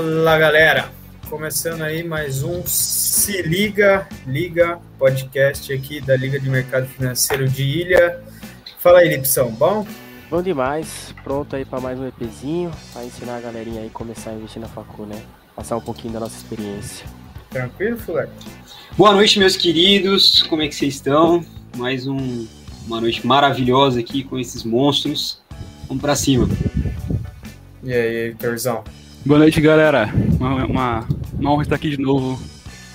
Fala galera, começando aí mais um Se Liga, Liga podcast aqui da Liga de Mercado Financeiro de Ilha. Fala aí, Lipsão, bom? Bom demais, pronto aí para mais um EPzinho, para ensinar a galerinha aí a começar a investir na facu, né? Passar um pouquinho da nossa experiência. Tranquilo, Fuller? Boa noite, meus queridos, como é que vocês estão? Mais um, uma noite maravilhosa aqui com esses monstros. Vamos para cima. E aí, Heitorzão? Boa noite, galera. Uma, uma, uma honra estar aqui de novo.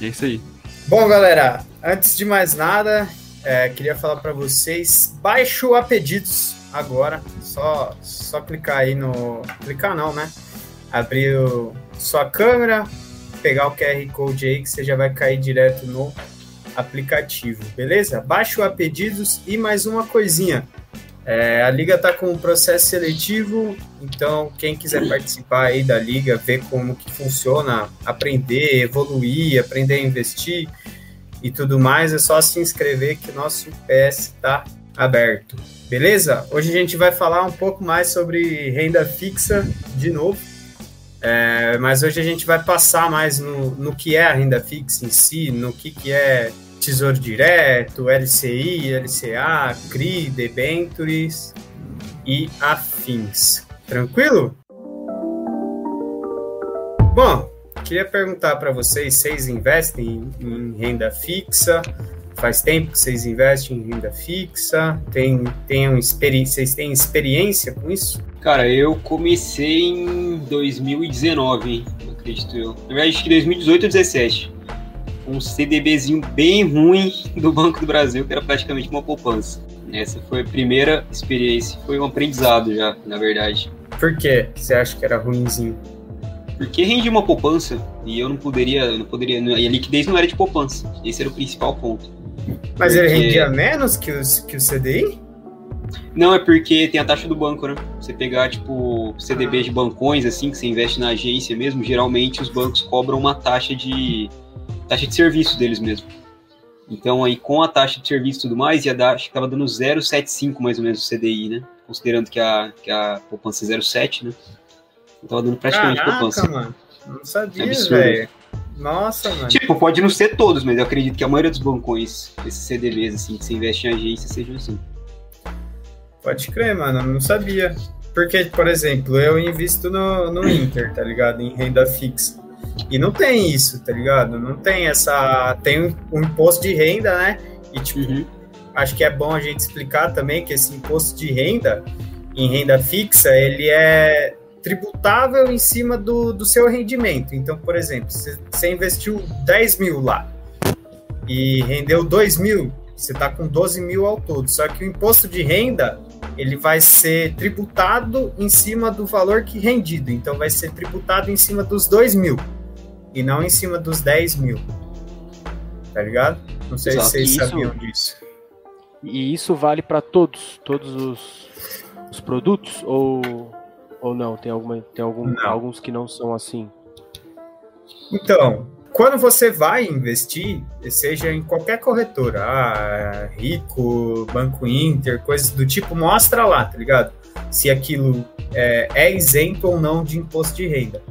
E é isso aí. Bom, galera, antes de mais nada, é, queria falar para vocês, baixe o Apedidos agora. Só, só clicar aí no... Clicar não, né? Abrir o, sua câmera, pegar o QR Code aí que você já vai cair direto no aplicativo, beleza? Baixe o Apedidos e mais uma coisinha. É, a liga está com um processo seletivo, então quem quiser participar aí da liga, ver como que funciona, aprender, evoluir, aprender a investir e tudo mais, é só se inscrever que nosso PS está aberto. Beleza? Hoje a gente vai falar um pouco mais sobre renda fixa de novo, é, mas hoje a gente vai passar mais no, no que é a renda fixa em si, no que, que é Tesouro Direto, LCI, LCA, CRI, debentures e afins. Tranquilo? Bom, queria perguntar para vocês, vocês investem em, renda fixa? Faz tempo que vocês investem em renda fixa? Tem, tem um, vocês têm experiência com isso? Cara, eu comecei em 2019, acredito eu. Na verdade, acho que 2018 ou 2017 um CDBzinho bem ruim do Banco do Brasil, que era praticamente uma poupança. Essa foi a primeira experiência, foi um aprendizado já, na verdade. Por que você acha que era ruimzinho? Porque rendia uma poupança e eu não poderia, não poderia, e a liquidez não era de poupança. Esse era o principal ponto. Mas porque... ele rendia menos que, os, que o CDI? Não, é porque tem a taxa do banco, né? Você pegar, tipo, CDBs ah. de bancões, assim, que você investe na agência mesmo, geralmente os bancos cobram uma taxa de taxa de serviço deles mesmo. Então aí com a taxa de serviço e tudo mais, ia dar, acho que estava dando 0,75 mais ou menos o CDI, né? Considerando que a, que a poupança é 0,7, né? Então tava dando praticamente Caraca, poupança. mano. Não sabia, velho. Nossa, mano. Tipo, pode não ser todos, mas eu acredito que a maioria dos bancões, esses CDBs, assim, que você investe em agência, sejam assim. Pode crer, mano. Eu não sabia. Porque, por exemplo, eu invisto no, no Inter, tá ligado? Em renda fixa. E não tem isso, tá ligado? Não tem essa. Tem um imposto de renda, né? E, tipo, uhum. acho que é bom a gente explicar também que esse imposto de renda, em renda fixa, ele é tributável em cima do, do seu rendimento. Então, por exemplo, você investiu 10 mil lá e rendeu 2 mil, você está com 12 mil ao todo. Só que o imposto de renda ele vai ser tributado em cima do valor que rendido. Então, vai ser tributado em cima dos 2 mil e não em cima dos 10 mil. Tá ligado? Não sei Exato. se vocês isso, sabiam disso. E isso vale para todos, todos os, os, produtos ou, ou não? Tem, alguma, tem algum, não. alguns que não são assim? Então, quando você vai investir, seja em qualquer corretora, ah, Rico, Banco Inter, coisas do tipo, mostra lá, tá ligado? Se aquilo é, é isento ou não de imposto de renda.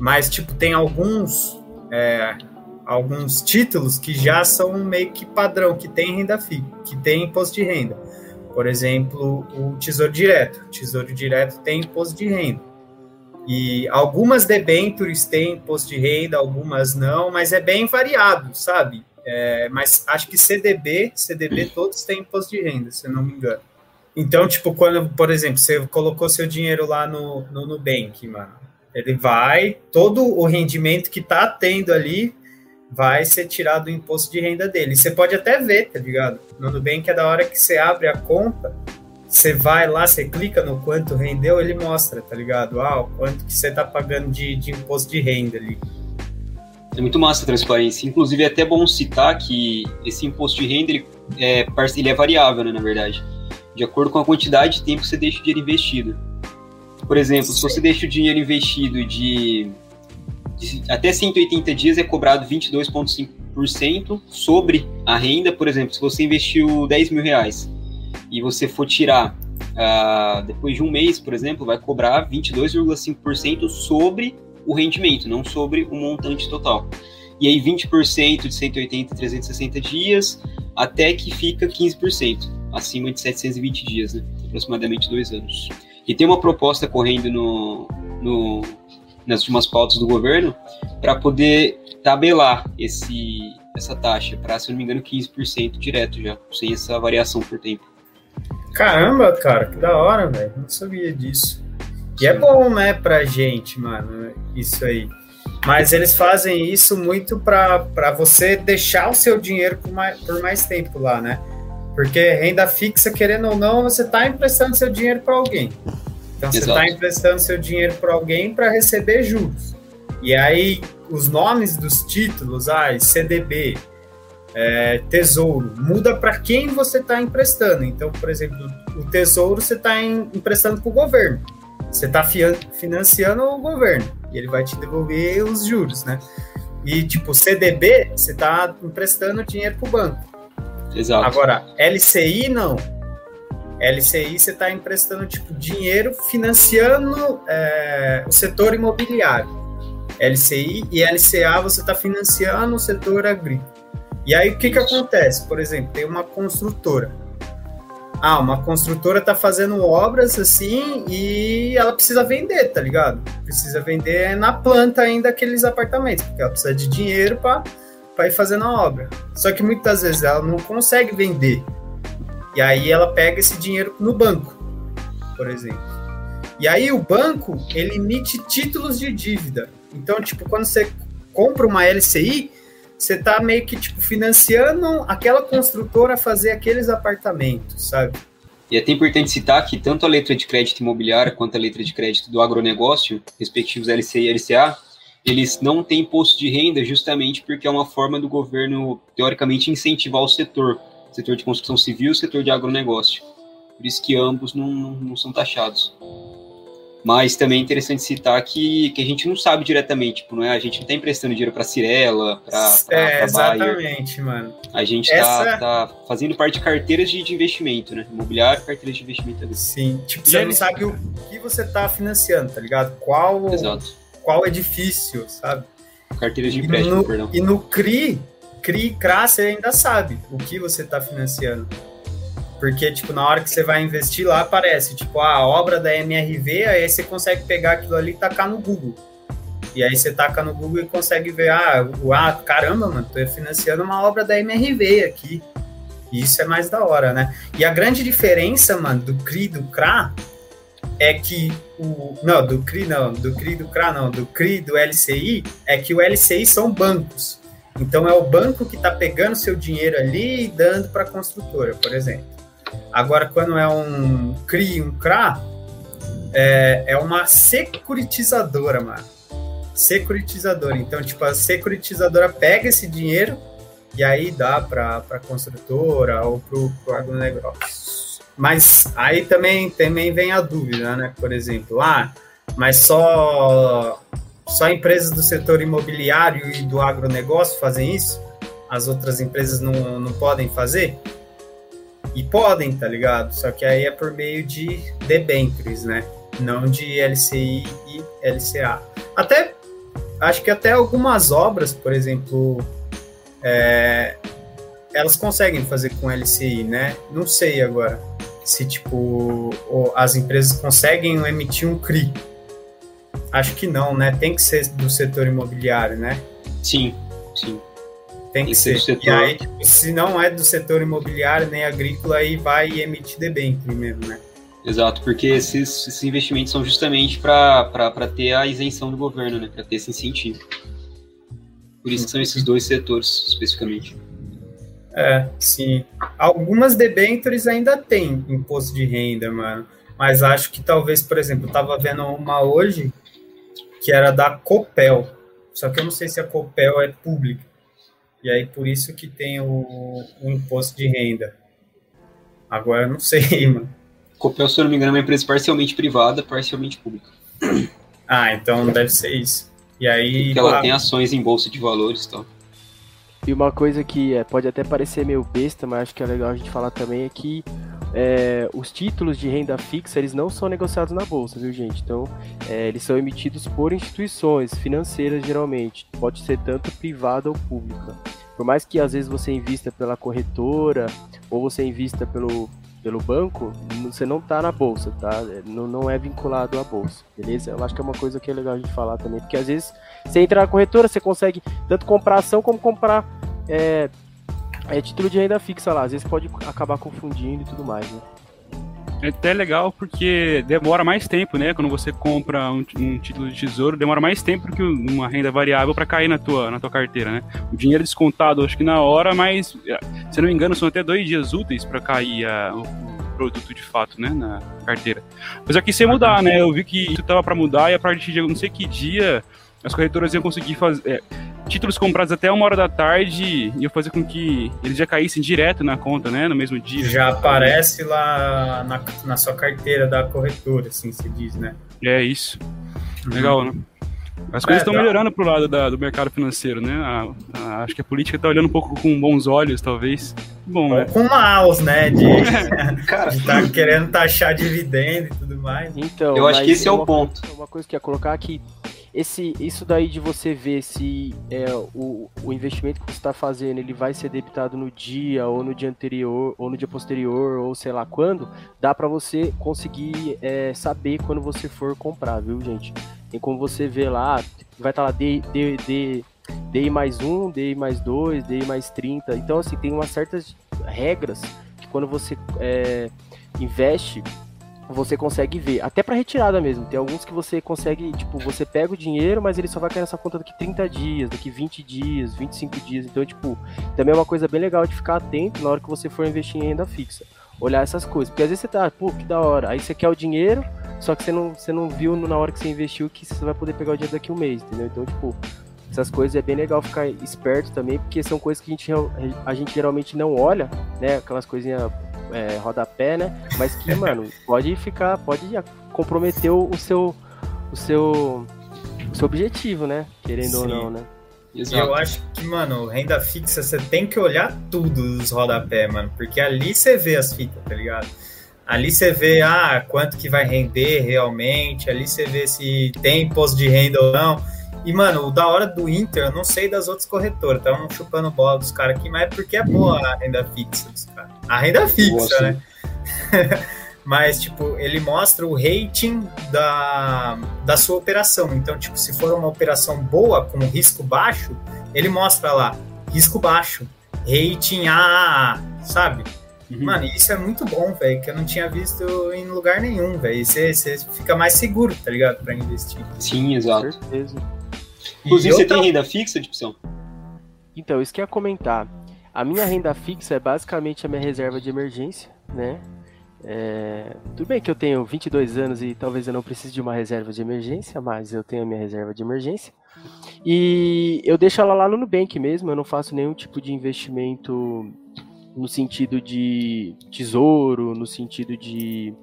Mas, tipo, tem alguns, é, alguns títulos que já são meio que padrão, que tem renda fixa, que tem imposto de renda. Por exemplo, o Tesouro Direto. O Tesouro Direto tem imposto de renda. E algumas debentures têm imposto de renda, algumas não, mas é bem variado, sabe? É, mas acho que CDB, CDB todos têm imposto de renda, se eu não me engano. Então, tipo, quando, por exemplo, você colocou seu dinheiro lá no, no Nubank, mano, ele vai, todo o rendimento que tá tendo ali vai ser tirado do imposto de renda dele. Você pode até ver, tá ligado? No Nubank é da hora que você abre a conta, você vai lá, você clica no quanto rendeu, ele mostra, tá ligado? Ah, o quanto que você tá pagando de, de imposto de renda ali. É muito massa a transparência. Inclusive, é até bom citar que esse imposto de renda ele é, ele é variável, né, na verdade. De acordo com a quantidade de tempo que você deixa o dinheiro investido. Por exemplo, se você deixa o dinheiro investido de, de até 180 dias, é cobrado 22,5% sobre a renda. Por exemplo, se você investiu 10 mil reais e você for tirar uh, depois de um mês, por exemplo, vai cobrar 22,5% sobre o rendimento, não sobre o montante total. E aí 20% de 180 a 360 dias, até que fica 15%, acima de 720 dias, né? aproximadamente dois anos. E tem uma proposta correndo no, no nas últimas pautas do governo para poder tabelar esse, essa taxa para, se não me engano, 15% direto já, sem essa variação por tempo. Caramba, cara, que da hora, velho. Não sabia disso. E é bom, né, pra gente, mano, isso aí. Mas eles fazem isso muito para você deixar o seu dinheiro por mais, por mais tempo lá, né? Porque renda fixa, querendo ou não, você está emprestando seu dinheiro para alguém. Então você está emprestando seu dinheiro para alguém para receber juros. E aí os nomes dos títulos, ah, CDB, é, Tesouro, muda para quem você está emprestando. Então, por exemplo, o Tesouro você está emprestando para o governo. Você está financiando o governo e ele vai te devolver os juros, né? E tipo, CDB, você está emprestando dinheiro para o banco. Exato. Agora, LCI não. LCI você está emprestando tipo dinheiro financiando é, o setor imobiliário. LCI e LCA você está financiando o setor agrícola. E aí o que, que acontece? Por exemplo, tem uma construtora. Ah, uma construtora está fazendo obras assim e ela precisa vender, tá ligado? Precisa vender na planta ainda aqueles apartamentos, porque ela precisa de dinheiro para para ir fazendo a obra. Só que muitas vezes ela não consegue vender. E aí ela pega esse dinheiro no banco, por exemplo. E aí o banco, ele emite títulos de dívida. Então, tipo, quando você compra uma LCI, você tá meio que tipo financiando aquela construtora a fazer aqueles apartamentos, sabe? E é até importante citar que tanto a letra de crédito imobiliária quanto a letra de crédito do agronegócio, respectivos LCI e LCA, eles não têm imposto de renda justamente porque é uma forma do governo, teoricamente, incentivar o setor, setor de construção civil e o setor de agronegócio. Por isso que ambos não, não, não são taxados. Mas também é interessante citar que, que a gente não sabe diretamente, tipo, não é? A gente não está emprestando dinheiro para Cirela, para é, Exatamente, mano. A gente está Essa... tá fazendo parte de carteiras de, de investimento, né? Imobiliário, carteiras de investimento. Ali. Sim, tipo, você não sabe o que você está financiando, tá ligado? Qual Exato qual edifício, sabe? Carteiras de empréstimo, no, perdão. E no CRI, CRI, CRA, você ainda sabe o que você está financiando. Porque, tipo, na hora que você vai investir lá, aparece, tipo, a obra da MRV, aí você consegue pegar aquilo ali e tacar no Google. E aí você taca no Google e consegue ver, ah, ah caramba, mano, tô financiando uma obra da MRV aqui. E isso é mais da hora, né? E a grande diferença, mano, do CRI e do CRA é que o. Não, do CRI não, do CRI do CRA não, do CRI do LCI, é que o LCI são bancos. Então é o banco que está pegando seu dinheiro ali e dando para a construtora, por exemplo. Agora, quando é um CRI, um CRA, é, é uma securitizadora, mano. Securitizadora. Então, tipo, a securitizadora pega esse dinheiro e aí dá para a construtora ou para o agronegócio. Mas aí também, também vem a dúvida, né? Por exemplo, ah, mas só, só empresas do setor imobiliário e do agronegócio fazem isso? As outras empresas não, não podem fazer? E podem, tá ligado? Só que aí é por meio de debêntures, né? Não de LCI e LCA. Até, acho que até algumas obras, por exemplo, é, elas conseguem fazer com LCI, né? Não sei agora se tipo as empresas conseguem emitir um CRI. Acho que não, né? Tem que ser do setor imobiliário, né? Sim, sim. Tem, que ser. ser. E aí, tipo, se não é do setor imobiliário nem agrícola, aí vai emitir debênture mesmo, né? Exato, porque esses, esses investimentos são justamente para ter a isenção do governo, né? Para ter esse incentivo. Por isso são esses dois setores, especificamente. É, sim. Algumas debêntures ainda tem imposto de renda, mano. Mas acho que talvez, por exemplo, eu tava vendo uma hoje que era da Copel. Só que eu não sei se a Copel é pública. E aí por isso que tem o, o imposto de renda. Agora eu não sei, mano. Copel, se eu não me engano, é uma empresa parcialmente privada, parcialmente pública. Ah, então deve ser isso. E aí. Porque ela tem ações em bolsa de valores e tal. E uma coisa que é, pode até parecer meio besta, mas acho que é legal a gente falar também é que é, os títulos de renda fixa eles não são negociados na bolsa, viu gente? Então é, eles são emitidos por instituições financeiras geralmente, pode ser tanto privada ou pública. Por mais que às vezes você invista pela corretora ou você invista pelo, pelo banco, você não está na bolsa, tá? Não, não é vinculado à bolsa, beleza? Eu acho que é uma coisa que é legal a gente falar também, porque às vezes você entra na corretora, você consegue tanto comprar ação como comprar é, é título de renda fixa lá, às vezes pode acabar confundindo e tudo mais, né? É até legal porque demora mais tempo, né? Quando você compra um, um título de tesouro, demora mais tempo que uma renda variável para cair na tua, na tua carteira, né? O dinheiro é descontado, acho que na hora, mas é, se não me engano, são até dois dias úteis para cair a, o, o, produto de fato, né? Na carteira. Mas aqui sem mudar, né? Eu vi que isso tava para mudar e a partir de não sei que dia as corretoras iam conseguir fazer. É, títulos comprados até uma hora da tarde ia fazer com que eles já caíssem direto na conta, né? No mesmo dia. Já aparece lá na, na sua carteira da corretora, assim se diz, né? É isso. Legal, né? As coisas estão é, melhorando pro lado da, do mercado financeiro, né? A, a, acho que a política está olhando um pouco com bons olhos, talvez. Bom, né? Com maus, né? De, Cara, de tá querendo taxar dividendo e tudo mais. Então, eu acho que esse é o ponto. Uma coisa que ia colocar aqui, esse, isso daí de você ver se é, o, o investimento que você está fazendo ele vai ser debitado no dia ou no dia anterior ou no dia posterior ou sei lá quando, dá para você conseguir é, saber quando você for comprar, viu, gente? Tem como você ver lá, vai estar tá lá D, D, D, DI mais 1, DI mais 2, DI mais 30. Então, assim, tem umas certas regras que quando você é, investe você consegue ver, até para retirada mesmo. Tem alguns que você consegue, tipo, você pega o dinheiro, mas ele só vai cair nessa conta daqui 30 dias, daqui 20 dias, 25 dias. Então, tipo, também é uma coisa bem legal de ficar atento na hora que você for investir em renda fixa. Olhar essas coisas. Porque às vezes você tá, pô, que da hora. Aí você quer o dinheiro, só que você não, você não viu na hora que você investiu que você vai poder pegar o dinheiro daqui um mês, entendeu? Então, tipo, essas coisas é bem legal ficar esperto também, porque são coisas que a gente, a gente geralmente não olha, né? Aquelas coisinhas é, rodapé, né? Mas que, mano, pode ficar, pode comprometer o seu, o seu, o seu objetivo, né? Querendo Sim. ou não, né? Exato. Eu acho que, mano, renda fixa, você tem que olhar tudo dos rodapé, mano, porque ali você vê as fitas, tá ligado? Ali você vê, ah, quanto que vai render realmente, ali você vê se tem imposto de renda ou não. E, mano, o da hora do Inter, eu não sei das outras corretoras, estavam chupando bola dos caras aqui, mas é porque é boa a renda fixa dos caras. A renda fixa, né? mas, tipo, ele mostra o rating da, da sua operação. Então, tipo, se for uma operação boa, com risco baixo, ele mostra lá, risco baixo, rating AAA, sabe? Uhum. Mano, isso é muito bom, velho, que eu não tinha visto em lugar nenhum, velho. Você fica mais seguro, tá ligado? Pra investir. Sim, exato. Com certeza. Inclusive, você tem renda fixa, Dipsão? Então, isso que eu ia comentar. A minha renda fixa é basicamente a minha reserva de emergência, né? É... Tudo bem que eu tenho 22 anos e talvez eu não precise de uma reserva de emergência, mas eu tenho a minha reserva de emergência. E eu deixo ela lá no Nubank mesmo, eu não faço nenhum tipo de investimento no sentido de tesouro, no sentido de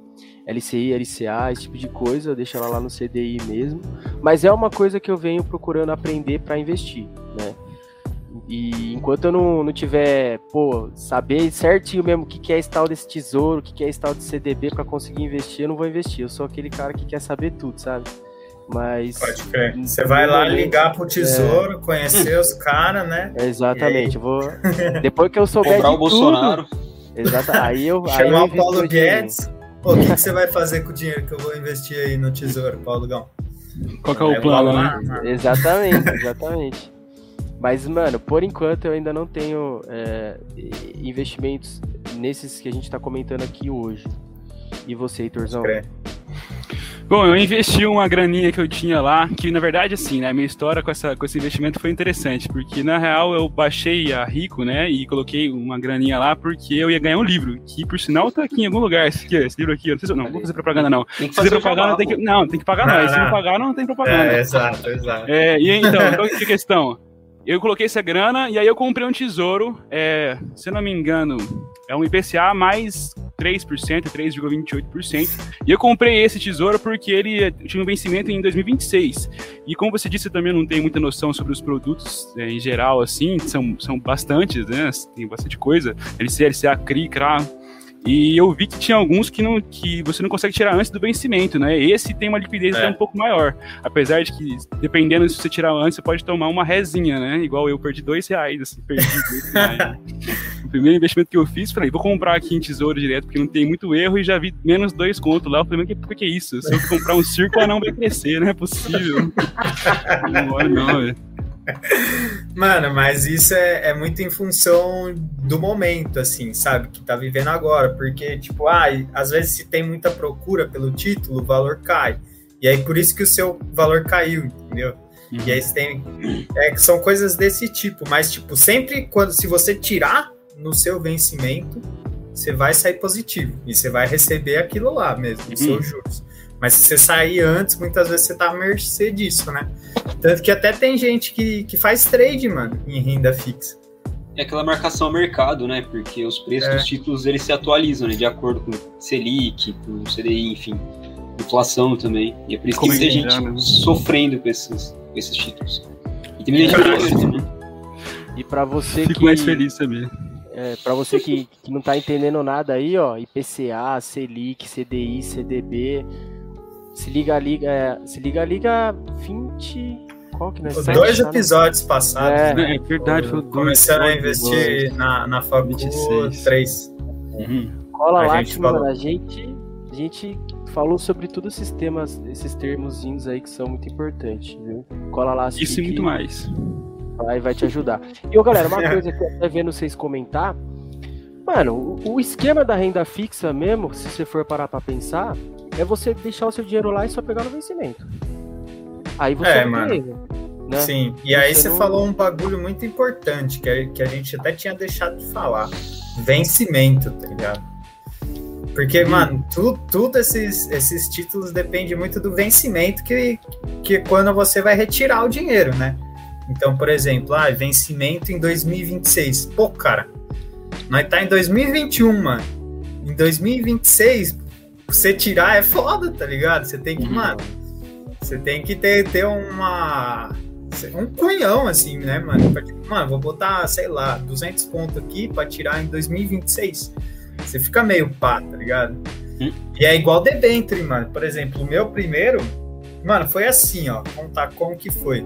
LCI, LCA, esse tipo de coisa, deixa ela lá no CDI mesmo. Mas é uma coisa que eu venho procurando aprender para investir, né? E enquanto eu não, não tiver, pô, saber certinho mesmo o que, que é esse tal desse tesouro, o que, que é esse tal de CDB para conseguir investir, eu não vou investir. Eu sou aquele cara que quer saber tudo, sabe? Mas. Pode crer. Você vai lá ligar pro tesouro, é... conhecer os caras, né? Exatamente. Eu vou. Depois que eu souber. Comprar o Bolsonaro. Exato. Aí eu. Chamar aí eu o Paulo Guedes. Pô, o que, que, você vai fazer com o dinheiro que eu vou investir aí no tesouro, Paulo Gão? Qual que é o plano, né? Exatamente, exatamente. Mas, mano, por enquanto eu ainda não tenho é, investimentos nesses que a gente tá comentando aqui hoje. E você, Heitorzão? Bom, eu investi uma graninha que eu tinha lá, que na verdade, assim, né, minha história com, essa, com esse investimento foi interessante, porque na real eu baixei a Rico, né, e coloquei uma graninha lá porque eu ia ganhar um livro, que por sinal tá aqui em algum lugar, esse, aqui, esse livro aqui, eu não sei se eu, não, vou fazer propaganda não. Tem que fazer propaganda, tem que, não, tem que pagar não, não, se não pagar não tem propaganda. É, exato, exato. É, e então, qual que é a questão? Eu coloquei essa grana e aí eu comprei um tesouro, é, se eu não me engano, é um IPCA mais 3%, 3,28%. E eu comprei esse tesouro porque ele tinha um vencimento em 2026. E como você disse, eu também não tenho muita noção sobre os produtos é, em geral, assim, são, são bastantes, né? Tem bastante coisa. LC, LCA, CRI, CRA. E eu vi que tinha alguns que, não, que você não consegue tirar antes do vencimento, né? Esse tem uma liquidez É. até um pouco maior. Apesar de que, dependendo se você tirar antes, você pode tomar uma resinha, né? Igual eu perdi dois reais, assim, perdi dois reais. O primeiro investimento que eu fiz, falei, vou comprar aqui em tesouro direto, porque não tem muito erro, e já vi menos dois contos lá. Eu falei, mas que, por que isso? Se eu comprar um circo, o anão vai crescer, não é possível. não não, velho. Mano, mas isso é, é muito em função do momento, assim, sabe? Que tá vivendo agora. Porque, tipo, ah, às vezes se tem muita procura pelo título, o valor cai. E aí por isso que o seu valor caiu, entendeu? E aí você tem. É, são coisas desse tipo. Mas, tipo, sempre quando se você tirar no seu vencimento, você vai sair positivo. E você vai receber aquilo lá mesmo, os seus juros. Mas se você sair antes, muitas vezes você tá à mercê disso, né? Tanto que até tem gente que, que faz trade, mano, em renda fixa. É aquela marcação ao mercado, né? Porque os preços É. dos títulos eles se atualizam, né? De acordo com o Selic, com o CDI, enfim. Inflação também. E é por isso que Como tem gente né? sofrendo com esses, com esses títulos. E tem muita gente né? E pra você Fico que. mais feliz também. É, para você que, que não tá entendendo nada aí, ó, IPCA, Selic, CDI, CDB, se liga liga, é, se liga liga 20, qual que nós dois Tá no- episódios passados, É. né? É verdade, foi dois. Começando a dois, investir na, na Facu 26. 3. Uhum. Cola A lá gente que, mano, a gente, a gente falou sobre todos esses temas, esses termozinhos aí que são muito importantes, viu? Cola lá, Isso e muito mais. vai, vai te ajudar. E, ô, galera, uma coisa que eu até vendo vocês comentar, mano, o, o esquema da renda fixa mesmo, se você for parar pra pensar, é você deixar o seu dinheiro lá e só pegar no vencimento. Aí você É, mano. né? Sim, e aí Você você não- falou um bagulho muito importante que, a- que a gente até tinha deixado de falar. Vencimento, tá ligado? Porque, mano, tu- tudo esses, esses títulos depende muito do vencimento que, que quando você vai retirar o dinheiro, né? Então, por exemplo, ah, vencimento em 2026. Pô, cara, nós tá em 2021, mano. Em 2026, você tirar é foda, tá ligado? Você tem que, Uhum. mano, você tem que ter, ter uma. Um cunhão, assim, né, mano? Pra, tipo, mano, vou botar, sei lá, 200 pontos aqui pra tirar em 2026. Você fica meio pá, tá ligado? Hum. E é igual debenture, mano. Por exemplo, o meu primeiro, mano, foi assim, ó. Contar como que foi.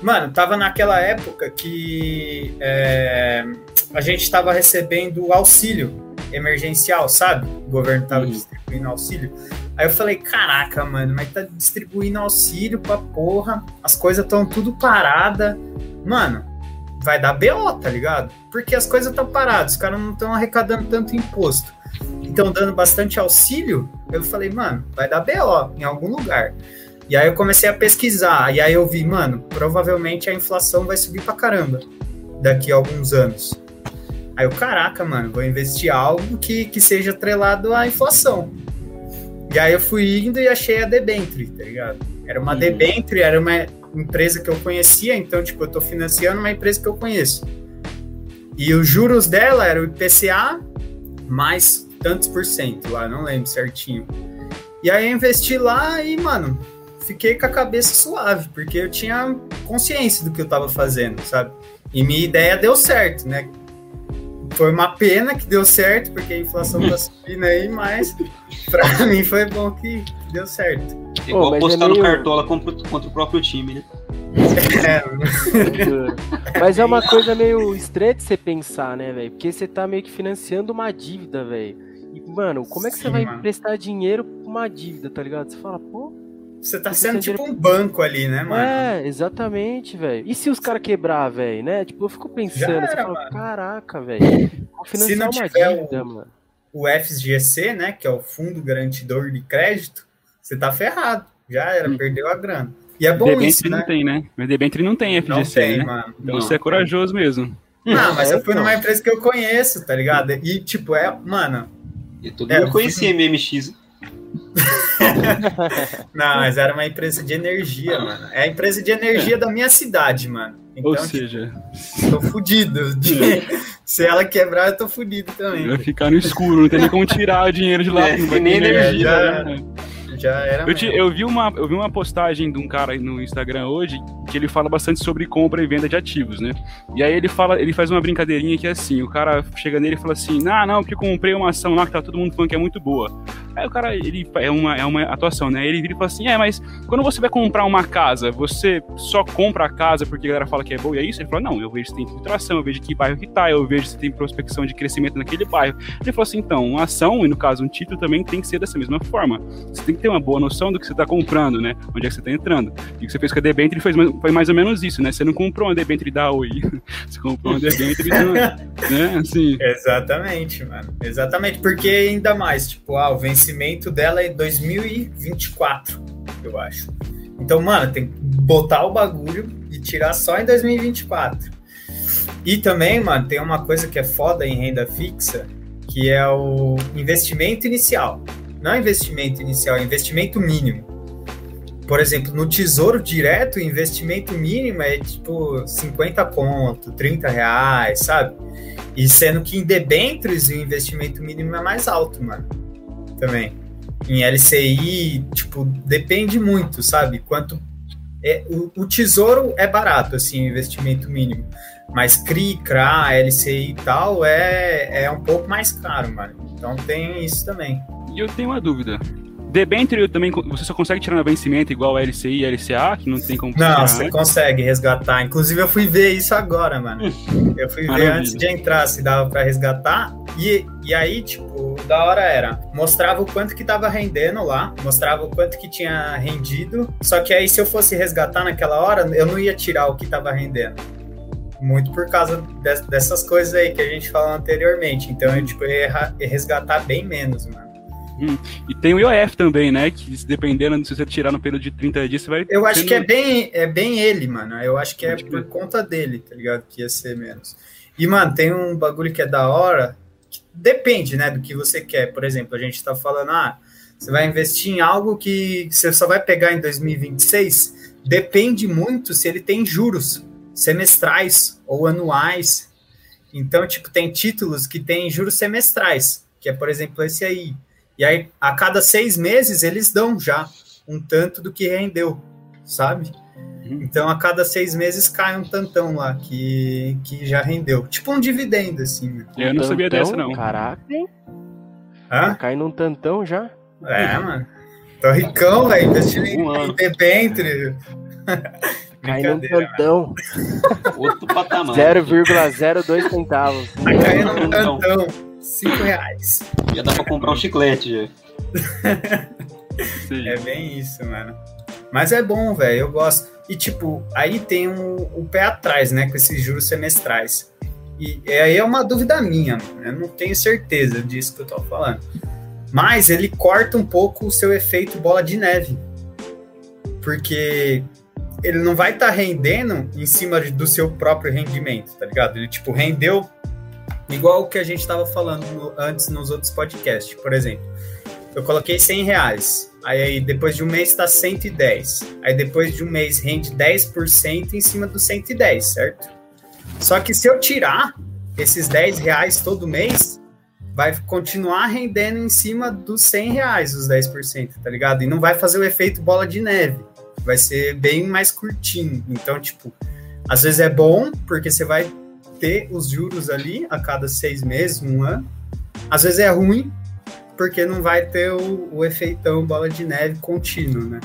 Mano, tava naquela época que é, a gente tava recebendo auxílio emergencial, sabe? O governo tava Uhum. Distribuindo auxílio. Aí eu falei, caraca, mano, mas tá distribuindo auxílio pra porra, as coisas estão tudo parada. Mano, vai dar BO, tá ligado? Porque as coisas estão paradas, os caras não estão arrecadando tanto imposto. Estão dando bastante auxílio. Eu falei, mano, vai dar BO em algum lugar. E aí eu comecei a pesquisar, e aí eu vi, mano, provavelmente a inflação vai subir pra caramba daqui a alguns anos. Aí eu, caraca, mano, vou investir algo que, que seja atrelado à inflação. E aí eu fui indo e achei a Debenture, tá ligado? Era uma Uhum. Debenture, era uma empresa que eu conhecia, então, tipo, eu tô financiando uma empresa que eu conheço. E os juros dela era o IPCA mais tantos por cento lá, não lembro certinho. E aí eu investi lá e, mano, fiquei com a cabeça suave, porque eu tinha consciência do que eu tava fazendo, sabe? E minha ideia deu certo, né? Foi uma pena que deu certo, porque a inflação tá subindo aí, mas pra mim foi bom que deu certo. É igual mas é apostar no meio- Cartola contra, contra o próprio time, né? É, Mas é uma coisa meio estranha de você pensar, né, velho? Porque você tá meio que financiando uma dívida, velho. E, mano, como é que você Sim, vai mano. emprestar dinheiro pra uma dívida, tá ligado? Você fala, pô. Você tá sendo tipo um banco ali, né, mano? É, exatamente, velho. E se os caras quebrar, velho, né? Tipo, eu fico pensando, era, fala, mano. caraca, velho. Financiar não tiver dívida, o- mano. O FGC, né, que é o Fundo Garantidor de Crédito, você tá ferrado. Já era, Hum. perdeu a grana. E é bom Debenture isso, não né? tem, né? Mas Debenture não tem Não FGC, tem, né? mano. Então Não. você é corajoso mesmo. Não, mas É, eu fui então. numa empresa que eu conheço, tá ligado? E, tipo, é, mano, E todo É, mundo eu conhecia MMX. não, mas era uma empresa de energia, mano. É a empresa de energia da minha cidade, mano. Então, Ou tipo, seja, tô fudido. De- Se ela quebrar, eu tô fudido também. vai ficar no escuro, não tem nem como tirar o dinheiro de lá. É, não vai nem ter energia, já- né? Já era. Eu, te- eu vi uma, eu vi uma postagem de um cara no Instagram hoje que ele fala bastante sobre compra e venda de ativos, né? E aí ele fala, ele faz uma brincadeirinha que é assim, o cara chega nele e fala assim, ah, não, porque eu comprei uma ação lá que tá todo mundo falando que é muito boa. Aí o cara, ele é uma, é uma atuação, né? Ele vira e fala assim, é, mas quando você vai comprar uma casa, você só compra a casa porque a galera fala que é boa e é isso? Ele fala, não, eu vejo se tem filtração, eu vejo que bairro que tá, eu vejo se tem prospecção de crescimento naquele bairro. Ele falou assim, então, uma ação, e no caso um título também tem que ser dessa mesma forma. Você tem que ter uma boa noção do que você está comprando, né? Onde é que você está entrando. E o que você fez com a Debenture foi, foi mais ou menos isso, né? Você não comprou uma Debenture da Oi, você comprou uma Debenture da, né? Assim. Exatamente, mano. Exatamente, porque ainda mais, tipo, ah, o vencimento dela é 2024, eu acho. Então, mano, tem que botar o bagulho e tirar só em 2024. E também, mano, tem uma coisa que é foda em renda fixa, que é o investimento inicial. Não é investimento inicial, é investimento mínimo. Por exemplo, no Tesouro Direto, o investimento mínimo é tipo 50 conto, 30 reais, sabe? E sendo que em debêntures o investimento mínimo é mais alto, mano. Também. Em LCI, tipo, depende muito, sabe? Quanto. É, o, o tesouro é barato, assim, o investimento mínimo. Mas CRI, CRA, LCI e tal é, é um pouco mais caro, mano. Então tem isso também. E eu tenho uma dúvida. Debenture também você só consegue tirar no vencimento igual a LCI e LCA, que não tem como Não, você consegue resgatar. Inclusive eu fui ver isso agora, mano. Eu fui ver antes de entrar se dava para resgatar. E, e aí, tipo, da hora era, mostrava o quanto que tava rendendo lá, mostrava o quanto que tinha rendido. Só que aí se eu fosse resgatar naquela hora, eu não ia tirar o que tava rendendo muito por causa de, dessas coisas aí que a gente falou anteriormente. Então, eu, tipo, ia resgatar bem menos, mano. Hum. E tem o IOF também, né? Que dependendo se você tirar no período de 30 dias, você vai. Eu acho que é bem, é bem ele, mano. Eu acho que é por conta dele, tá ligado? Que ia ser menos. E, mano, tem um bagulho que é da hora. Que depende, né, do que você quer. Por exemplo, a gente tá falando, ah, você vai investir em algo que você só vai pegar em 2026. Depende muito se ele tem juros semestrais ou anuais. Então, tipo, tem títulos que têm juros semestrais, que é, por exemplo, esse aí. E aí, a cada seis meses, eles dão já um tanto do que rendeu, sabe? Uhum. Então, a cada seis meses cai um tantão lá que, que já rendeu. Tipo um dividendo, assim. Né? Eu não sabia dessa, não. Caraca. Hã? Cai num tantão já? É, mano. Tô ricão, velho. Investindo um em debênture. Cai num tantão. Outro patamar. 0,02 centavos. Tá caindo num tantão. 5 reais. Já dá pra comprar um chiclete, já. é bem isso, mano. Mas é bom, velho. Eu gosto. E, tipo, aí tem um, o pé atrás, né? Com esses juros semestrais. E, e aí é uma dúvida minha, mano. Eu não tenho certeza disso que eu tô falando. Mas ele corta um pouco o seu efeito bola de neve. Porque ele não vai estar tá rendendo em cima do seu próprio rendimento, tá ligado? Ele, tipo, rendeu igual o que a gente estava falando antes nos outros podcasts. Por exemplo, eu coloquei 100 reais, aí depois de um mês está 110, aí depois de um mês rende 10% em cima do 110, certo? Só que se eu tirar esses 10 reais todo mês, vai continuar rendendo em cima dos 100 reais os 10%, tá ligado? E não vai fazer o efeito bola de neve vai ser bem mais curtinho. Então, tipo, às vezes é bom, porque você vai ter os juros ali a cada seis meses, um ano. Às vezes é ruim, porque não vai ter o, o efeitão bola de neve contínuo, né?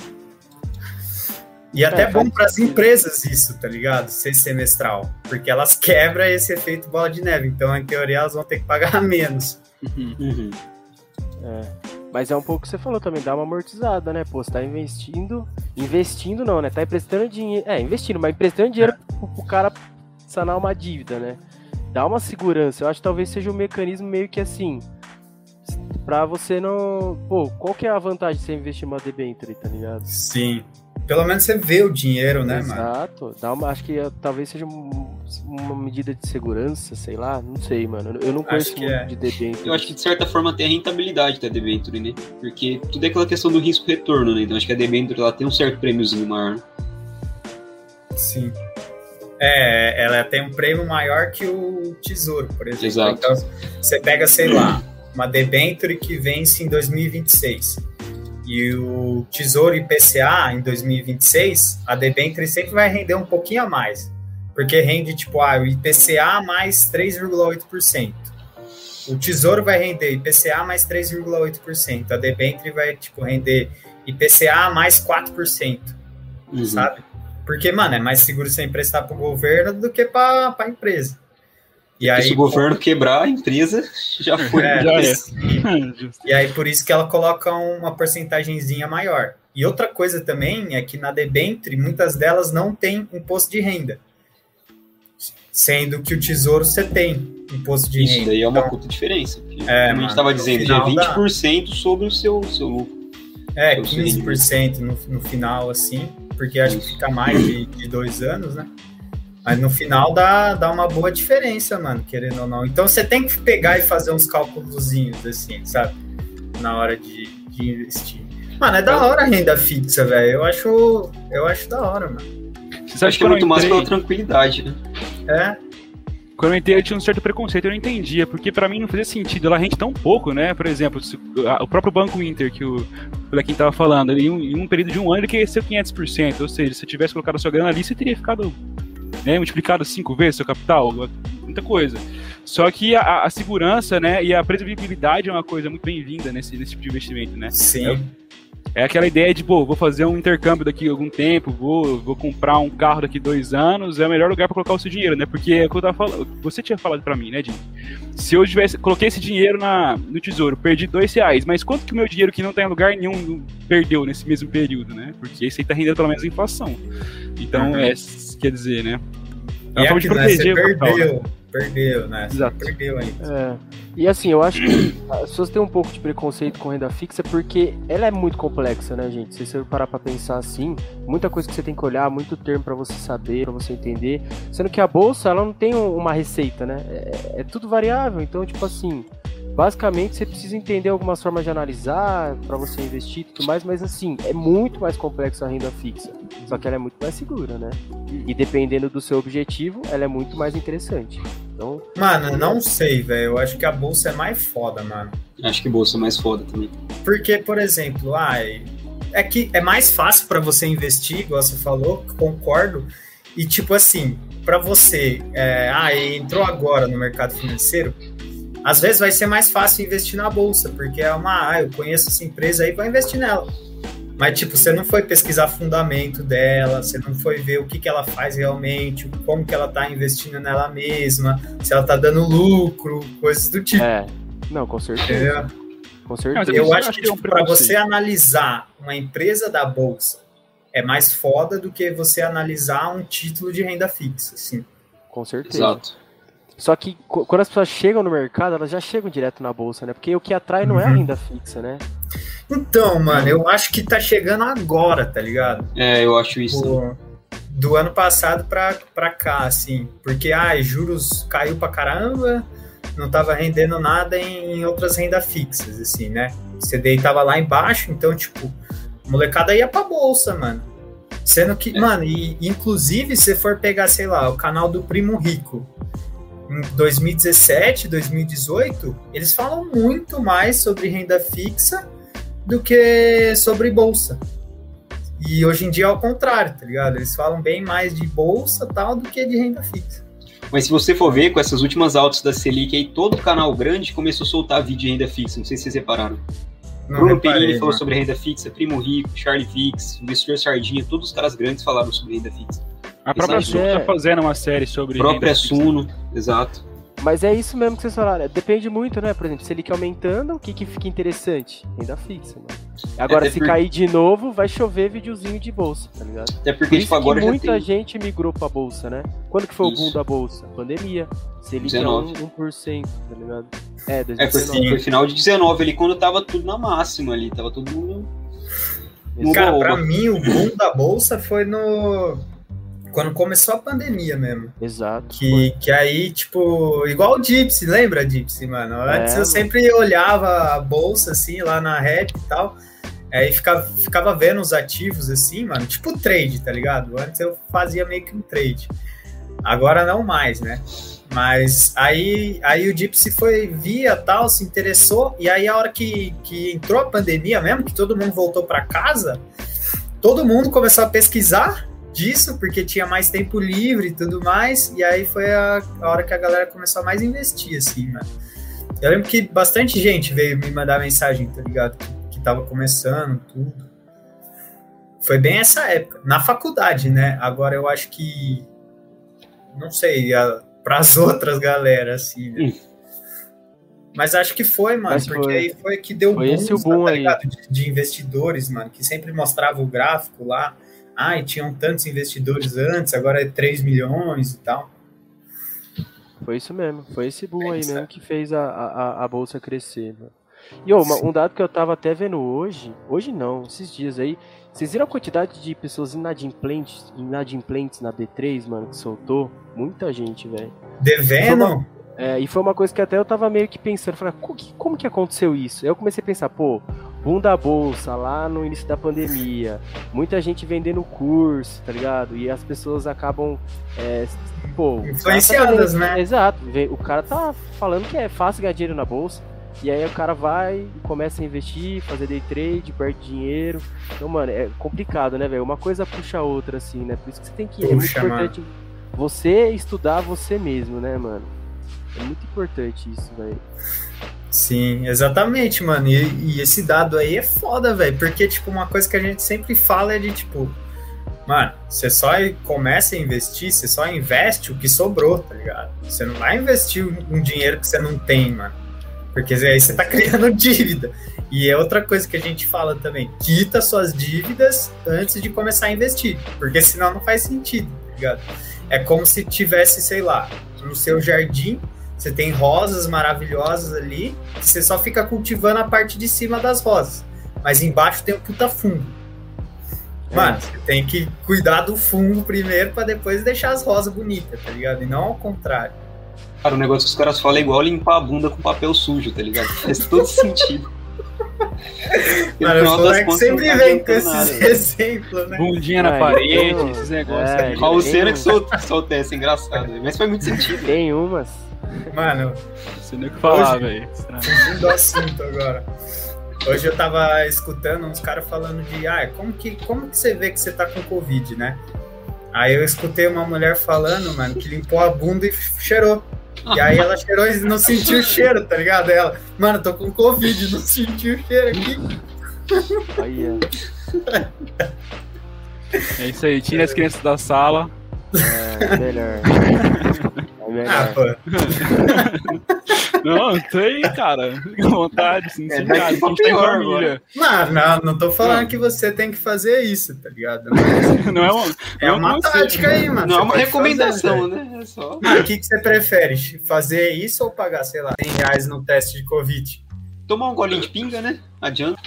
E até é, bom para as empresas isso, tá ligado? Ser semestral, porque elas quebram esse efeito bola de neve. Então, em teoria, elas vão ter que pagar menos. Uhum. É. Mas é um pouco que você falou também, dá uma amortizada, né? Pô, você tá investindo. Investindo não, né? Tá emprestando dinheiro. É, investindo, mas emprestando dinheiro é. pro, pro cara sanar uma dívida, né? Dá uma segurança. Eu acho que talvez seja um mecanismo meio que assim. Pra você não. Pô, qual que é a vantagem de você investir em uma debenture, tá ligado? Sim. Pelo menos você vê o dinheiro, né, Exato. mano? Exato. Dá uma, acho que talvez seja uma medida de segurança, sei lá, não sei, mano. Eu não conheço muito é. de debênture. Eu acho que de certa forma tem a rentabilidade da debenture, né? Porque tudo é aquela questão do risco-retorno, né? Então acho que a debenture ela tem um certo prêmiozinho maior. Né? Sim. É, ela tem um prêmio maior que o tesouro, por exemplo. Exato. Então, você pega, sei lá, uma debenture que vence em 2026 e o Tesouro IPCA em 2026, a debenture sempre vai render um pouquinho a mais. Porque rende, tipo, ah, o IPCA mais 3,8%. O Tesouro vai render IPCA mais 3,8%. A debenture vai, tipo, render IPCA mais 4%. Uhum. Sabe? Porque, mano, é mais seguro você emprestar para o governo do que para a empresa. E aí, se o governo quebrar a empresa, já foi. É, já é. E aí, por isso que ela coloca uma porcentagemzinha maior. E outra coisa também é que na debenture, muitas delas não tem imposto de renda. Sendo que o tesouro você tem imposto de isso renda. Isso daí é uma então, puta diferença. É, a gente estava dizendo, é 20% dá... sobre o seu, seu lucro. É, 15% no, no final, assim, porque acho que fica mais de, de dois anos, né? Mas no final dá, dá uma boa diferença, mano, querendo ou não. Então você tem que pegar e fazer uns cálculozinhos, assim, sabe? Na hora de, de investir. Mano, é da hora a renda fixa, velho. Eu acho, eu acho da hora, mano. Você acha que é muito mais pela tranquilidade, né? É. Quando eu entrei, eu tinha um certo preconceito, eu não entendia, porque para mim não fazia sentido, ela rende tão pouco, né? Por exemplo, o próprio Banco Inter, que o Lequim tava falando, em um, em um período de um ano ele cresceu 500%, ou seja, se tivesse colocado a sua grana ali, você teria ficado né, multiplicado cinco vezes seu capital, muita coisa. Só que a, a, segurança, né, e a previsibilidade é uma coisa muito bem-vinda nesse, nesse tipo de investimento, né? Sim. É, é aquela ideia de, pô, vou fazer um intercâmbio daqui a algum tempo, vou, vou comprar um carro daqui dois anos, é o melhor lugar para colocar o seu dinheiro, né? Porque é o que eu tava falando, você tinha falado para mim, né, Jim? Se eu tivesse, coloquei esse dinheiro na, no tesouro, perdi dois reais, mas quanto que o meu dinheiro que não tem tá lugar nenhum perdeu nesse mesmo período, né? Porque esse aí tá rendendo pelo menos a inflação. Então, uhum. é quer dizer, né? É uma de proteger né? perdeu, né? Perdeu, né? Exato. perdeu ainda. É. E assim, eu acho que as pessoas têm um pouco de preconceito com renda fixa porque ela é muito complexa, né, gente? Se você parar pra pensar assim, muita coisa que você tem que olhar, muito termo para você saber, para você entender. Sendo que a bolsa, ela não tem uma receita, né? É, é tudo variável, então, tipo assim, Basicamente, você precisa entender algumas formas de analisar para você investir e tudo mais, mas assim, é muito mais complexo a renda fixa. Só que ela é muito mais segura, né? E dependendo do seu objetivo, ela é muito mais interessante. Então, mano, não sei, velho. Eu acho que a bolsa é mais foda, mano. Acho que a bolsa é mais foda também. Porque, por exemplo, ai, é que é mais fácil para você investir, igual você falou, concordo. E tipo assim, para você, é, ah, entrou agora no mercado financeiro, às vezes vai ser mais fácil investir na bolsa, porque é uma, ah, eu conheço essa empresa aí, vou investir nela. Mas, tipo, você não foi pesquisar fundamento dela, você não foi ver o que, que ela faz realmente, como que ela tá investindo nela mesma, se ela tá dando lucro, coisas do tipo. É, não, com certeza. Com certeza. Eu, acho que, tipo, para você analisar uma empresa da bolsa, é mais foda do que você analisar um título de renda fixa, assim. Com certeza. Exato. Só que quando as pessoas chegam no mercado, elas já chegam direto na bolsa, né? Porque o que atrai não é a uhum. renda fixa, né? Então, mano, eu acho que tá chegando agora, tá ligado? É, eu acho isso. O, do ano passado pra, pra cá, assim. Porque, ah, juros caiu pra caramba, não tava rendendo nada em, em outras rendas fixas, assim, né? O CDI tava lá embaixo, então, tipo, a molecada ia pra bolsa, mano. Sendo que, é. mano, e, inclusive, se for pegar, sei lá, o canal do Primo Rico, em 2017, 2018, eles falam muito mais sobre renda fixa do que sobre bolsa. E hoje em dia é ao contrário, tá ligado? Eles falam bem mais de bolsa tal do que de renda fixa. Mas se você for ver, com essas últimas altas da Selic aí, todo canal grande começou a soltar vídeo de renda fixa. Não sei se vocês repararam. Não Bruno reparei, Perini falou sobre renda fixa, Primo Rico, Charlie Fix, Investidor Sardinha, todos os caras grandes falaram sobre renda fixa. A própria Suno é... tá fazendo uma série sobre. A própria Suno, exato. Mas é isso mesmo que vocês falaram. Depende muito, né? Por exemplo, se ele quer aumentando, o que, que fica interessante? Renda fixa, né? Agora, se cair de novo, vai chover videozinho de bolsa, tá ligado? Até porque, Por tipo, agora que muita tem... gente migrou pra bolsa, né? Quando que foi isso. o boom da bolsa? Pandemia. Se ele quer 1%, 1%, tá ligado? É, 2019. É, foi, foi final de 19 ali, quando tava tudo na máxima ali, tava todo mundo... Cara, pra mim, o boom da bolsa foi no quando começou a pandemia mesmo. Exato. Que, que aí, tipo, igual o Gypsy, lembra, Gypsy, mano? Antes é, eu sempre olhava a bolsa, assim, lá na rap e tal. Aí ficava, ficava vendo os ativos, assim, mano, tipo trade, tá ligado? Antes eu fazia meio que um trade. Agora não mais, né? Mas aí, aí o Gypsy foi, via tal, se interessou, e aí a hora que, que entrou a pandemia mesmo, que todo mundo voltou para casa, todo mundo começou a pesquisar disso, porque tinha mais tempo livre e tudo mais, e aí foi a, a hora que a galera começou a mais investir, assim, mano. Eu lembro que bastante gente veio me mandar mensagem, tá ligado? Que, que tava começando, tudo. Foi bem essa época. Na faculdade, né? Agora eu acho que. Não sei, para as outras galera, assim, né? Mas acho que foi, mano, Mas porque foi. aí foi que deu Foi esse o tá boom aí. ligado? De, de investidores, mano, que sempre mostrava o gráfico lá. Ai, tinham tantos investidores antes, agora é 3 milhões e tal. Foi isso mesmo, foi esse boom É aí mesmo que fez a, a, a bolsa crescer. Mano. E Sim. um dado que eu tava até vendo hoje, hoje não, esses dias aí, vocês viram a quantidade de pessoas inadimplentes, inadimplentes na B3, mano, que soltou? Muita gente, velho. Devendo? É, e foi uma coisa que até eu tava meio que pensando, falei, "Co- que- como que aconteceu isso? Aí eu comecei a pensar, pô, boom da bolsa lá no início da pandemia, muita gente vendendo curso, tá ligado? E as pessoas acabam, é, pô... tá Influenciadas, vendendo- né? Exato, o cara tá falando que é fácil ganhar dinheiro na bolsa, e aí o cara vai e começa a investir, fazer day trade, perde dinheiro. Então, mano, é complicado, né, velho? Uma coisa puxa a outra, assim, né? Por isso que você tem que... é muito mano. importante você estudar você mesmo, né, mano? É muito importante isso, velho. Sim, exatamente, mano. E, e esse dado aí é foda, velho. Porque, tipo, uma coisa que a gente sempre fala é de, tipo, mano, você só começa a investir, você só investe o que sobrou, tá ligado? Você não vai investir um dinheiro que você não tem, mano. Porque aí você tá criando dívida. E é outra coisa que a gente fala também: quita suas dívidas antes de começar a investir. Porque senão não faz sentido, tá ligado? É como se tivesse, sei lá, no seu jardim, você tem rosas maravilhosas ali, que você só fica cultivando a parte de cima das rosas. Mas embaixo tem um puta fungo. Mano, você tem que cuidar do fungo primeiro pra depois deixar as rosas bonitas, tá ligado? E não ao contrário. Cara, o negócio que os caras falam é igual limpar a bunda com papel sujo, tá ligado? Faz todo sentido. No Mano, o moleque contas, sempre tá vem com esses nada, exemplos, né? Bundinha na parede, esses negócios. é, Qual o cena tem que solta, solta essa? Engraçado. velho. Mas faz muito sentido. Tem umas. Mano, Não sei nem o que falar, velho. fugindo do assunto agora. Hoje eu tava escutando uns caras falando de, ah, como que, como que você vê que você tá com Covid, né? Aí eu escutei uma mulher falando, mano, que limpou a bunda e cheirou. E aí ela cheirou e não sentiu o cheiro, tá ligado? Ela, mano, tô com Covid, não senti o cheiro aqui. Aí, É isso aí, tira as crianças da sala. É, melhor. É melhor. Ah, pô. Não, tem, cara. Fica à vontade, assim, É, sem daqui nada. A gente pra tá família. Não, não, não tô falando que você tem que fazer isso, tá ligado? Mas Não é uma, é não uma conselho. tática aí, mano. Não é uma recomendação, fazer, né? É só. Ah, O que, que você prefere? Fazer isso ou pagar, sei lá, 100 reais no teste de Covid? Tomar um golinho de pinga, né? Adianta.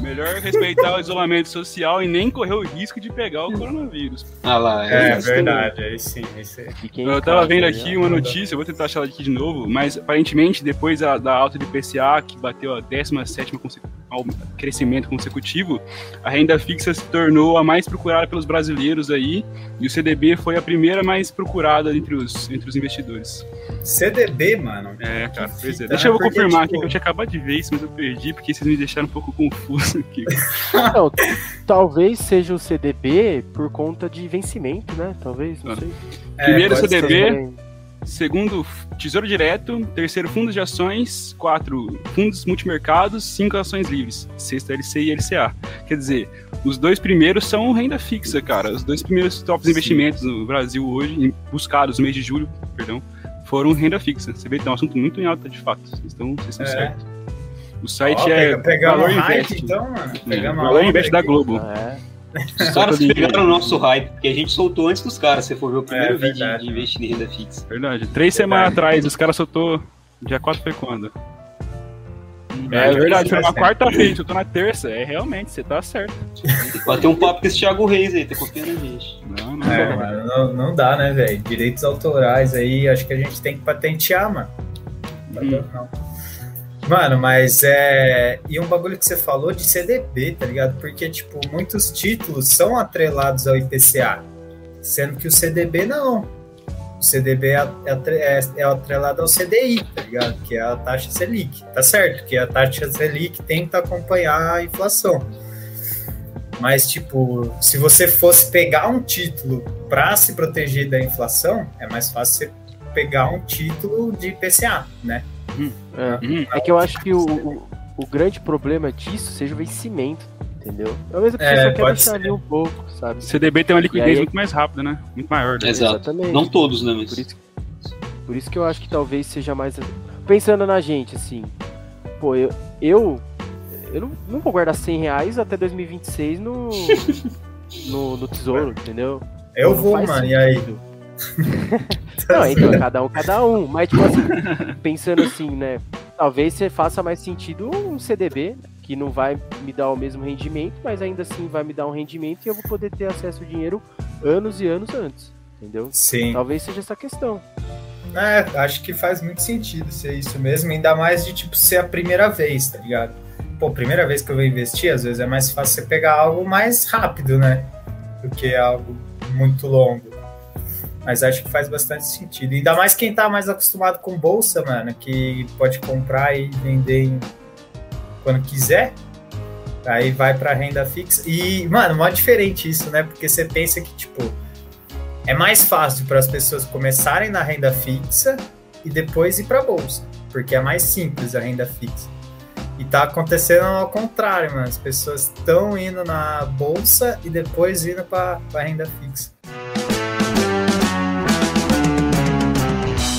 Melhor respeitar o isolamento social e nem correr o risco de pegar o coronavírus. Ah lá, É, isso verdade, aí sim, aí sim. Fiquem em Eu tava vendo né? aqui uma notícia, eu vou tentar achar ela aqui de novo, mas aparentemente depois da, da alta do IPCA, que bateu a 17 consecu- ao crescimento consecutivo, a renda fixa se tornou a mais procurada pelos brasileiros aí, e o CDB foi a primeira mais procurada entre os, entre os investidores. CDB, mano. É, cara, pois é. Deixa eu Porque, confirmar tipo, aqui que eu tinha acabado de ver isso, mas eu perdi porque vocês me deixaram um pouco confuso aqui. Não, talvez seja o CDB por conta de vencimento, né? Talvez, não Ah. sei. É, Primeiro. CDB. Segundo, Tesouro Direto. Terceiro, Fundos de Ações. Quatro, Fundos Multimercados. Cinco, Ações Livres. Sexto, LC e LCA. Quer dizer, os dois primeiros são renda fixa, cara. Os dois primeiros tops Sim. investimentos no Brasil hoje, buscados no mês de julho, perdão, foram renda fixa. Você vê que é um assunto muito em alta, de fato. Vocês estão, vocês estão É. certos. O site Ó, é pega- pegamos Valor Invest. então, mano. É, Pegamos Valor Invest da. Globo. É. Os caras pegaram o nosso hype, porque a gente soltou antes dos caras, se for ver o primeiro É, vídeo verdade. de investir em renda fixa. Verdade. Três semanas atrás, os caras soltou. Dia 4 foi quando? É Verdade, verdade, foi uma verdade. quarta-feira, eu tô na terça. É realmente, você tá certo. Bater um papo com esse Thiago Reis aí, tá confiando na gente. Não, não. É, mano, não, não dá, né, velho? Direitos autorais aí, acho que a gente tem que patentear, mano. Não Hum. dá, não. Mano, mas é. E um bagulho que você falou de CDB, tá ligado? Porque, tipo, muitos títulos são atrelados ao IPCA, sendo que o CDB não. o CDB é, é, é atrelado ao CDI, tá ligado? Que é a taxa Selic. Tá certo que a taxa Selic tenta acompanhar a inflação. Mas, tipo, se você fosse pegar um título para se proteger da inflação, é mais fácil você pegar um título de PCA, né? Hum, é. Hum. é. que eu acho que o, o, o, grande problema disso seja o vencimento, entendeu? É a mesma que é, quer deixar ali um pouco, sabe? CDB tem uma liquidez aí... muito mais rápida, né? Muito maior. Né? Exato. Exatamente. Não todos, né? Mas... Por, isso, por isso que eu acho que talvez seja mais. Pensando na gente, assim. Pô, eu. Eu, eu não, não vou guardar 100 reais até 2026 no. no, no tesouro, entendeu? Eu não vou, mano, sentido. e aí? não, então, cada um, cada um. Mas, tipo assim, pensando assim, né? Talvez você faça mais sentido um CDB, que não vai me dar o mesmo rendimento, mas ainda assim vai me dar um rendimento e eu vou poder ter acesso ao dinheiro anos e anos antes. Entendeu? Sim. Talvez seja essa questão. É, acho que faz muito sentido ser isso mesmo, ainda mais de tipo ser a primeira vez, tá ligado? Pô, primeira vez que eu vou investir, às vezes é mais fácil você pegar algo mais rápido, né? Do que algo muito longo. Mas acho que faz bastante sentido. Ainda mais quem tá mais acostumado com bolsa, mano, que pode comprar e vender em... quando quiser. Aí vai pra renda fixa. E, mano, mó diferente isso, né? Porque você pensa que, tipo, é mais fácil para as pessoas começarem na renda fixa e depois ir pra bolsa. Porque é mais simples a renda fixa. E tá acontecendo ao contrário, mano. As pessoas estão indo na bolsa e depois indo pra, pra renda fixa.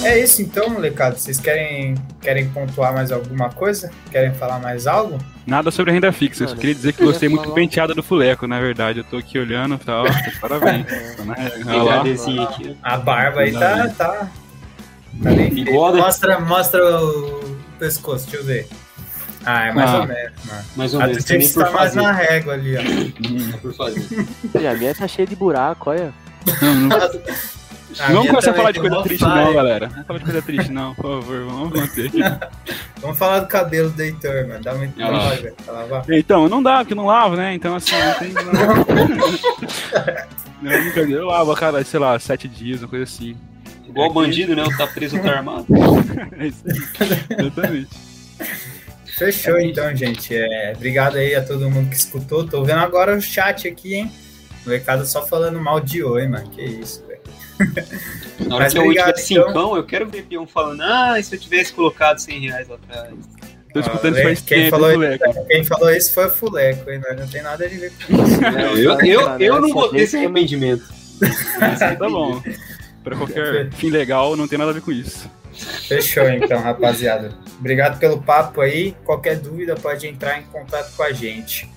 É isso então, molecada. Vocês querem, querem pontuar mais alguma coisa? Querem falar mais algo? Nada sobre renda fixa. eu só queria dizer que gostei muito do penteado do Fuleco, na verdade. Eu tô aqui olhando e tal. Parabéns. né? aqui. A barba aí tá. tá, tá bem mostra, mostra o pescoço, deixa eu ver. Ah, é mais ah, ou menos, mano. Mais ou menos. A gente tá mais na régua ali, ó. Hum, por fazer. A minha tá cheia de buraco, olha. Não, não. Não começa a falar de coisa triste, não, galera. Não falar de coisa triste, não, por favor. Vamos manter aqui. vamos falar do cabelo do Heitor, mano. Dá muito trabalho, ah. Então, não dá, porque não lavo, né? Então, assim, não tem. Não, eu lavo a cada, sei lá, sete dias, uma coisa assim. Igual o bandido, né? O tá preso, tá armado. é isso aí. Exatamente. Fechou então, gente. É, obrigado aí a todo mundo que escutou. Tô vendo agora o chat aqui, hein? O recado só falando mal de oi, mano. Que isso, velho. Na hora Mas que eu tiver cincão, então... eu quero ver Pião falando, ah, e se eu tivesse colocado 100 reais lá atrás? Tô escutando ah, faz quem falou, isso, quem falou isso foi o Fuleco, hein? Não tem nada a ver com isso. Não, eu, eu, eu não vou ter esse arrependimento. tá bom. Pra qualquer fim legal, não tem nada a ver com isso. Fechou então, rapaziada. Obrigado pelo papo aí. Qualquer dúvida pode entrar em contato com a gente.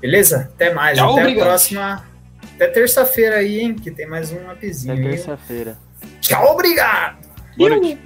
Beleza? Até mais. Tchau, Até obrigado. a próxima. Até terça-feira aí, hein? Que tem mais um upzinho. Até terça-feira. Tchau, obrigado! Boa noite.